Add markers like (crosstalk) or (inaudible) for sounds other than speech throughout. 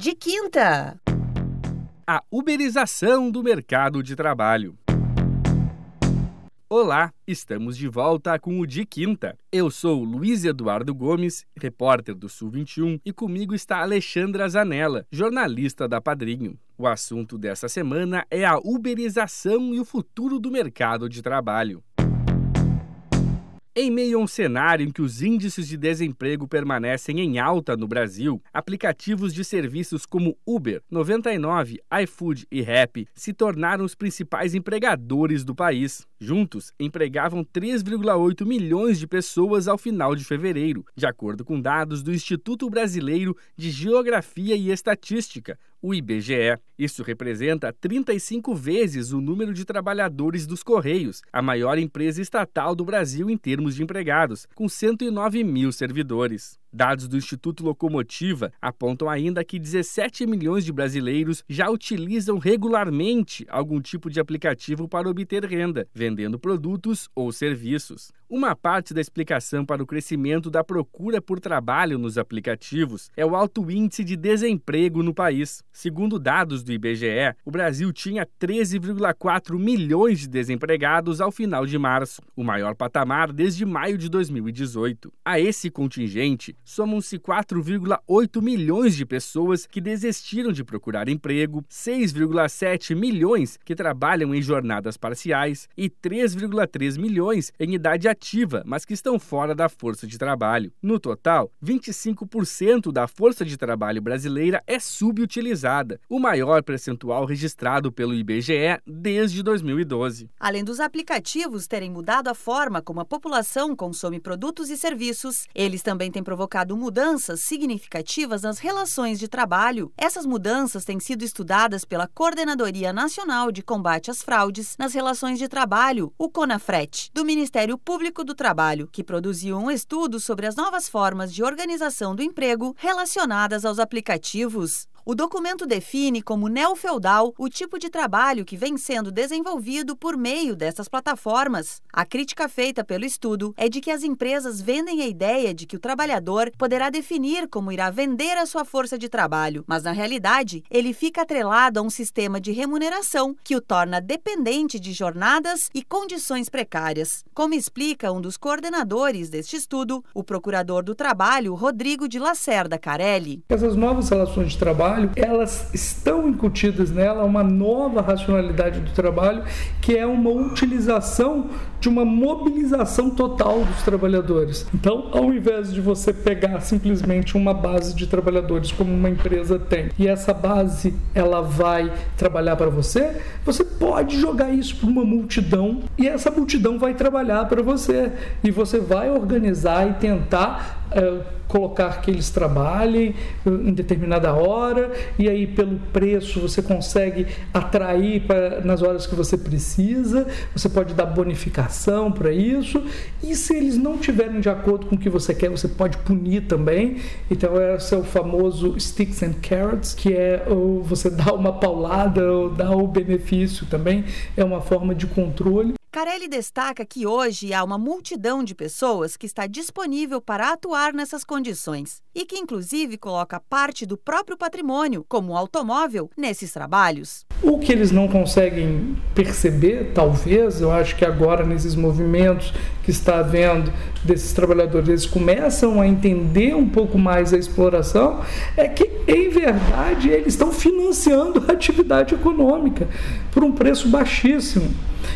De quinta. A uberização do mercado de trabalho. Olá, estamos de volta com o De Quinta. Eu sou Luiz Eduardo Gomes, repórter do Sul 21, e comigo está Alexandra Zanella, jornalista da Padrinho. O assunto dessa semana é a uberização e o futuro do mercado de trabalho. Em meio a um cenário em que os índices de desemprego permanecem em alta no Brasil, aplicativos de serviços como Uber, 99, iFood e Rap se tornaram os principais empregadores do país. Juntos, empregavam 3,8 milhões de pessoas ao final de fevereiro, de acordo com dados do Instituto Brasileiro de Geografia e Estatística, o IBGE. Isso representa 35 vezes o número de trabalhadores dos Correios, a maior empresa estatal do Brasil em termos de empregados, com 109 mil servidores. Dados do Instituto Locomotiva apontam ainda que 17 milhões de brasileiros já utilizam regularmente algum tipo de aplicativo para obter renda, vendendo produtos ou serviços. Uma parte da explicação para o crescimento da procura por trabalho nos aplicativos é o alto índice de desemprego no país. Segundo dados do IBGE, o Brasil tinha 13,4 milhões de desempregados ao final de março, o maior patamar desde maio de 2018. A esse contingente, somam-se 4,8 milhões de pessoas que desistiram de procurar emprego, 6,7 milhões que trabalham em jornadas parciais e 3,3 milhões em idade ativa, mas que estão fora da força de trabalho. No total, 25% da força de trabalho brasileira é subutilizada, o maior percentual registrado pelo IBGE desde 2012. Além dos aplicativos terem mudado a forma como a população consome produtos e serviços, eles também têm provocado provocado mudanças significativas nas relações de trabalho. Essas mudanças têm sido estudadas pela Coordenadoria Nacional de Combate às Fraudes nas Relações de Trabalho, o CONAFRET, do Ministério Público do Trabalho, que produziu um estudo sobre as novas formas de organização do emprego relacionadas aos aplicativos. O documento define como neofeudal o tipo de trabalho que vem sendo desenvolvido por meio dessas plataformas. A crítica feita pelo estudo é de que as empresas vendem a ideia de que o trabalhador poderá definir como irá vender a sua força de trabalho, mas na realidade ele fica atrelado a um sistema de remuneração que o torna dependente de jornadas e condições precárias. Como explica um dos coordenadores deste estudo, o procurador do trabalho, Rodrigo de Lacerda Carelli. Essas novas relações de trabalho trabalho, elas estão incutidas nela uma nova racionalidade do trabalho, que é uma utilização de uma mobilização total dos trabalhadores. Então, ao invés de você pegar simplesmente uma base de trabalhadores como uma empresa tem, e essa base ela vai trabalhar para você, você pode jogar isso para uma multidão e essa multidão vai trabalhar para você e você vai organizar e tentar é, colocar que eles trabalhem em determinada hora e aí pelo preço você consegue atrair pra, nas horas que você precisa, você pode dar bonificação para isso e se eles não tiverem de acordo com o que você quer, você pode punir também. Então esse é o famoso sticks and carrots, que é ou você (laughs) dá uma paulada ou dá o benefício também, é uma forma de controle. Carelli destaca que hoje há uma multidão de pessoas que está disponível para atuar nessas condições e que, inclusive, coloca parte do próprio patrimônio, como o automóvel, nesses trabalhos. O que eles não conseguem perceber, talvez, eu acho que agora nesses movimentos que está havendo desses trabalhadores, eles começam a entender um pouco mais a exploração, é que, em verdade, eles estão financiando a atividade econômica por um preço baixíssimo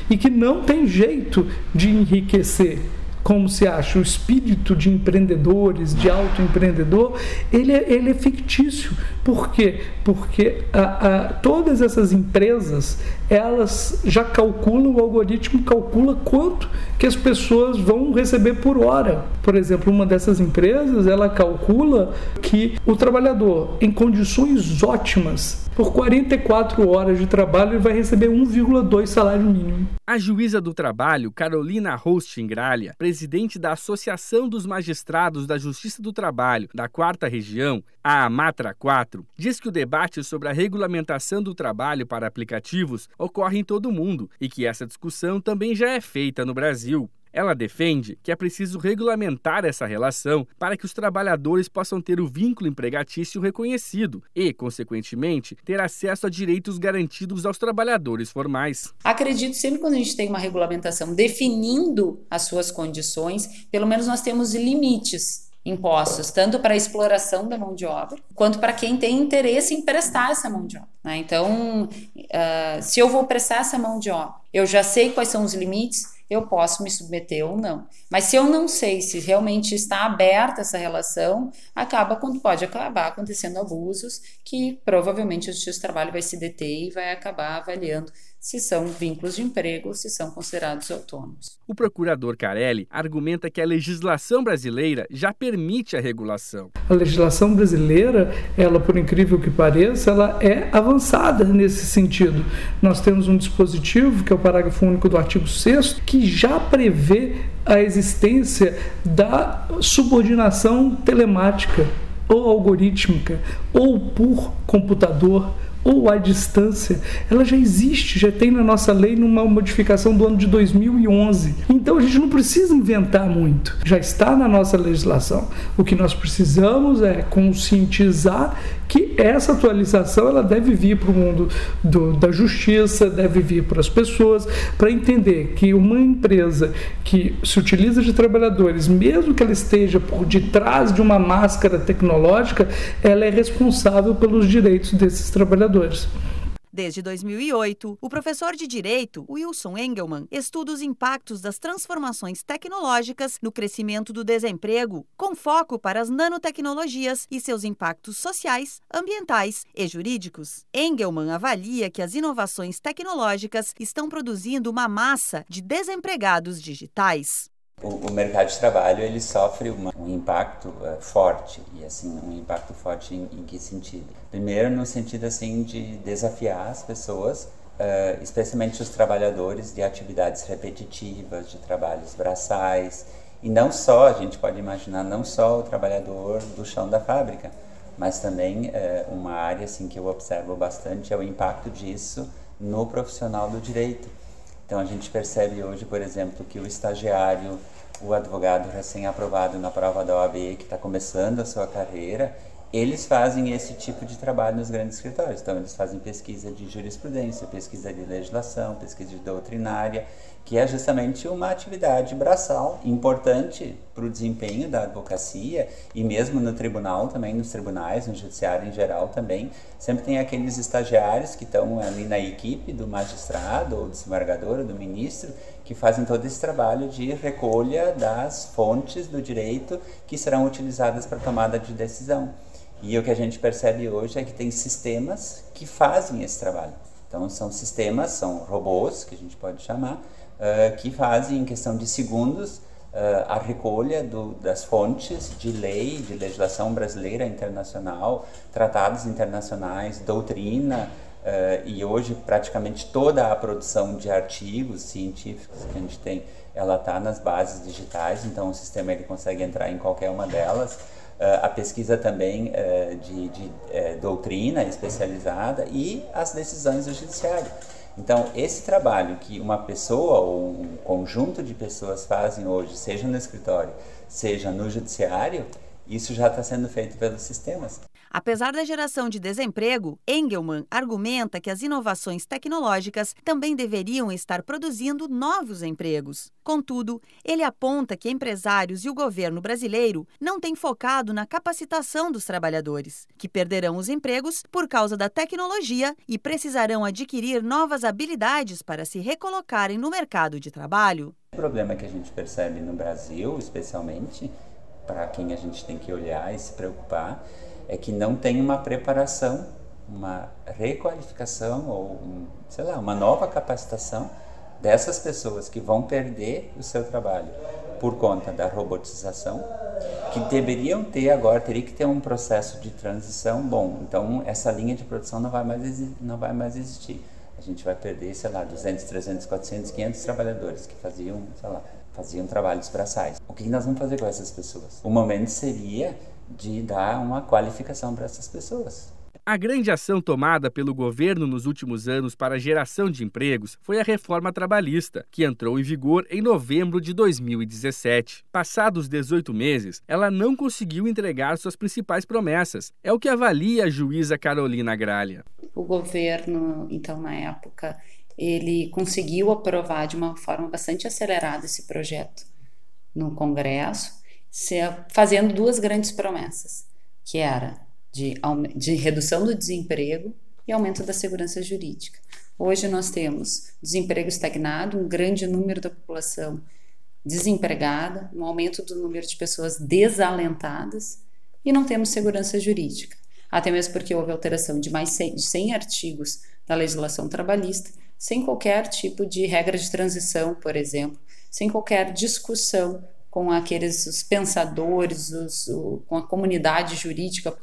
e que não tem jeito de enriquecer como se acha, o espírito de empreendedores, de autoempreendedor, ele é, ele é fictício. Por quê? Porque a, a, todas essas empresas, elas já calculam, o algoritmo calcula quanto que as pessoas vão receber por hora. Por exemplo, uma dessas empresas, ela calcula que o trabalhador, em condições ótimas, por 44 horas de trabalho, ele vai receber 1,2 salário mínimo. A juíza do trabalho, Carolina Hostingralha, presidente da Associação dos Magistrados da Justiça do Trabalho da Quarta Região, a Amatra 4, diz que o debate sobre a regulamentação do trabalho para aplicativos ocorre em todo o mundo e que essa discussão também já é feita no Brasil. Ela defende que é preciso regulamentar essa relação para que os trabalhadores possam ter o vínculo empregatício reconhecido e, consequentemente, ter acesso a direitos garantidos aos trabalhadores formais. Acredito sempre quando a gente tem uma regulamentação definindo as suas condições, pelo menos nós temos limites impostos, tanto para a exploração da mão de obra, quanto para quem tem interesse em prestar essa mão de obra. Né? Então, uh, se eu vou prestar essa mão de obra, eu já sei quais são os limites, eu posso me submeter ou não. Mas se eu não sei se realmente está aberta essa relação, acaba quando pode acabar acontecendo abusos que provavelmente o Justiça do Trabalho vai se deter e vai acabar avaliando se são vínculos de emprego ou se são considerados autônomos. O procurador Carelli argumenta que a legislação brasileira já permite a regulação. A legislação brasileira, ela por incrível que pareça, ela é avançada nesse sentido. Nós temos um dispositivo, que é o parágrafo único do artigo 6 que já prevê a existência da subordinação telemática ou algorítmica ou por computador ou à distância, ela já existe, já tem na nossa lei numa modificação do ano de 2011. Então a gente não precisa inventar muito, já está na nossa legislação. O que nós precisamos é conscientizar que essa atualização ela deve vir para o mundo do, da justiça, deve vir para as pessoas, para entender que uma empresa que se utiliza de trabalhadores, mesmo que ela esteja por detrás de uma máscara tecnológica, ela é responsável pelos direitos desses trabalhadores. Desde 2008, o professor de Direito, Wilson Engelmann, estuda os impactos das transformações tecnológicas no crescimento do desemprego, com foco para as nanotecnologias e seus impactos sociais, ambientais e jurídicos. Engelmann avalia que as inovações tecnológicas estão produzindo uma massa de desempregados digitais. O, o, mercado de trabalho ele sofre uma, um impacto uh, forte. E assim um impacto forte em, em, que sentido? Primeiro no sentido assim de desafiar as pessoas, uh, especialmente os trabalhadores de atividades repetitivas, de trabalhos braçais. E não só a gente pode imaginar não só o trabalhador do chão da fábrica, mas também uh, uma área assim que eu observo bastante é o impacto disso no profissional do direito. Então a gente percebe hoje, por exemplo, que o estagiário, o advogado recém-aprovado na prova da OAB, que está começando a sua carreira, eles fazem esse tipo de trabalho nos grandes escritórios. Então, eles fazem pesquisa de jurisprudência, pesquisa de legislação, pesquisa de doutrinária, que é justamente uma atividade braçal importante para o desempenho da advocacia e mesmo no tribunal também, nos tribunais, no judiciário em geral também, sempre tem aqueles estagiários que estão ali na equipe do magistrado ou do desembargador ou do ministro que fazem todo esse trabalho de recolha das fontes do direito que serão utilizadas para tomada de decisão. E o que a gente percebe hoje é que tem sistemas que fazem esse trabalho. Então, são sistemas, são robôs, que a gente pode chamar, uh, que fazem em questão de segundos uh, a recolha do, das fontes de lei, de legislação brasileira, internacional, tratados internacionais, doutrina, uh, e hoje praticamente toda a produção de artigos científicos que a gente tem, ela está nas bases digitais, então o sistema ele consegue entrar em qualquer uma delas. Uh, a pesquisa também uh, de, de doutrina especializada e as decisões do judiciário. Então, esse trabalho que uma pessoa ou um conjunto de pessoas fazem hoje, seja no escritório, seja no judiciário, isso já está sendo feito pelos sistemas. Apesar da geração de desemprego, Engelmann argumenta que as inovações tecnológicas também deveriam estar produzindo novos empregos. Contudo, ele aponta que empresários e o governo brasileiro não têm focado na capacitação dos trabalhadores, que perderão os empregos por causa da tecnologia e precisarão adquirir novas habilidades para se recolocarem no mercado de trabalho. O problema que a gente percebe no Brasil, especialmente, para quem a gente tem que olhar e se preocupar, é que não tem uma preparação, uma requalificação ou, um, sei lá, uma nova capacitação dessas pessoas que vão perder o seu trabalho por conta da robotização, que deveriam ter agora, teria que ter um processo de transição bom. Então, essa linha de produção não vai mais, não vai mais existir. A gente vai perder, sei lá, 200, 300, 400, 500 trabalhadores que faziam, sei lá, faziam trabalhos braçais. O que nós vamos fazer com essas pessoas? O momento seria de dar uma qualificação para essas pessoas. A grande ação tomada pelo governo nos últimos anos para a geração de empregos foi a reforma trabalhista, que entrou em vigor em novembro de 2017. Passados 18 meses, ela não conseguiu entregar suas principais promessas. É o que avalia a juíza Carolina Gralha. O governo, então, na época, ele conseguiu aprovar de uma forma bastante acelerada esse projeto no Congresso, fazendo duas grandes promessas, que era de, de redução do desemprego e aumento da segurança jurídica. Hoje nós temos desemprego estagnado, um grande número da população desempregada, um aumento do número de pessoas desalentadas e não temos segurança jurídica. Até mesmo porque houve alteração de mais 100, de 100 artigos da legislação trabalhista, sem qualquer tipo de regra de transição, por exemplo, sem qualquer discussão com aqueles os pensadores, os, o, com a comunidade jurídica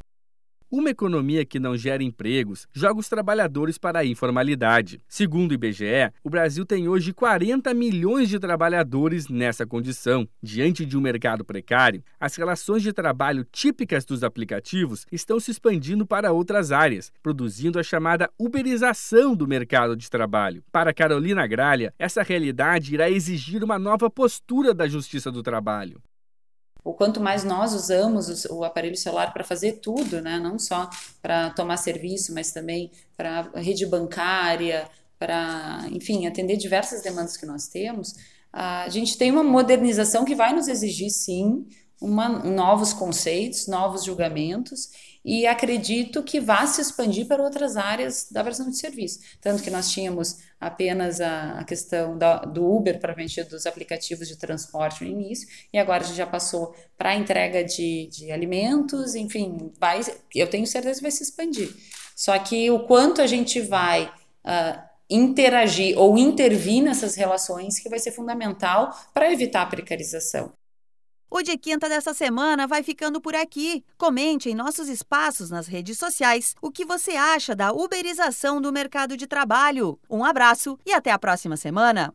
uma economia que não gera empregos joga os trabalhadores para a informalidade. Segundo o IBGE, o Brasil tem hoje 40 milhões de trabalhadores nessa condição. Diante de um mercado precário, as relações de trabalho típicas dos aplicativos estão se expandindo para outras áreas, produzindo a chamada uberização do mercado de trabalho. Para Carolina Gralha, essa realidade irá exigir uma nova postura da Justiça do Trabalho o quanto mais nós usamos o, aparelho celular para fazer tudo, né? não só para tomar serviço, mas também para rede bancária, para, enfim, atender diversas demandas que nós temos, a gente tem uma modernização que vai nos exigir, sim, uma, novos conceitos, novos julgamentos, e acredito que vá se expandir para outras áreas da versão de serviço. Tanto que nós tínhamos apenas a, a questão da, do Uber para vender dos aplicativos de transporte no início, e agora a gente já passou para a entrega de, de alimentos, enfim, vai, eu tenho certeza que vai se expandir. Só que o quanto a gente vai uh, interagir ou intervir nessas relações que vai ser fundamental para evitar a precarização. O de quinta dessa semana vai ficando por aqui. Comente em nossos espaços nas redes sociais o que você acha da uberização do mercado de trabalho. Um abraço e até a próxima semana.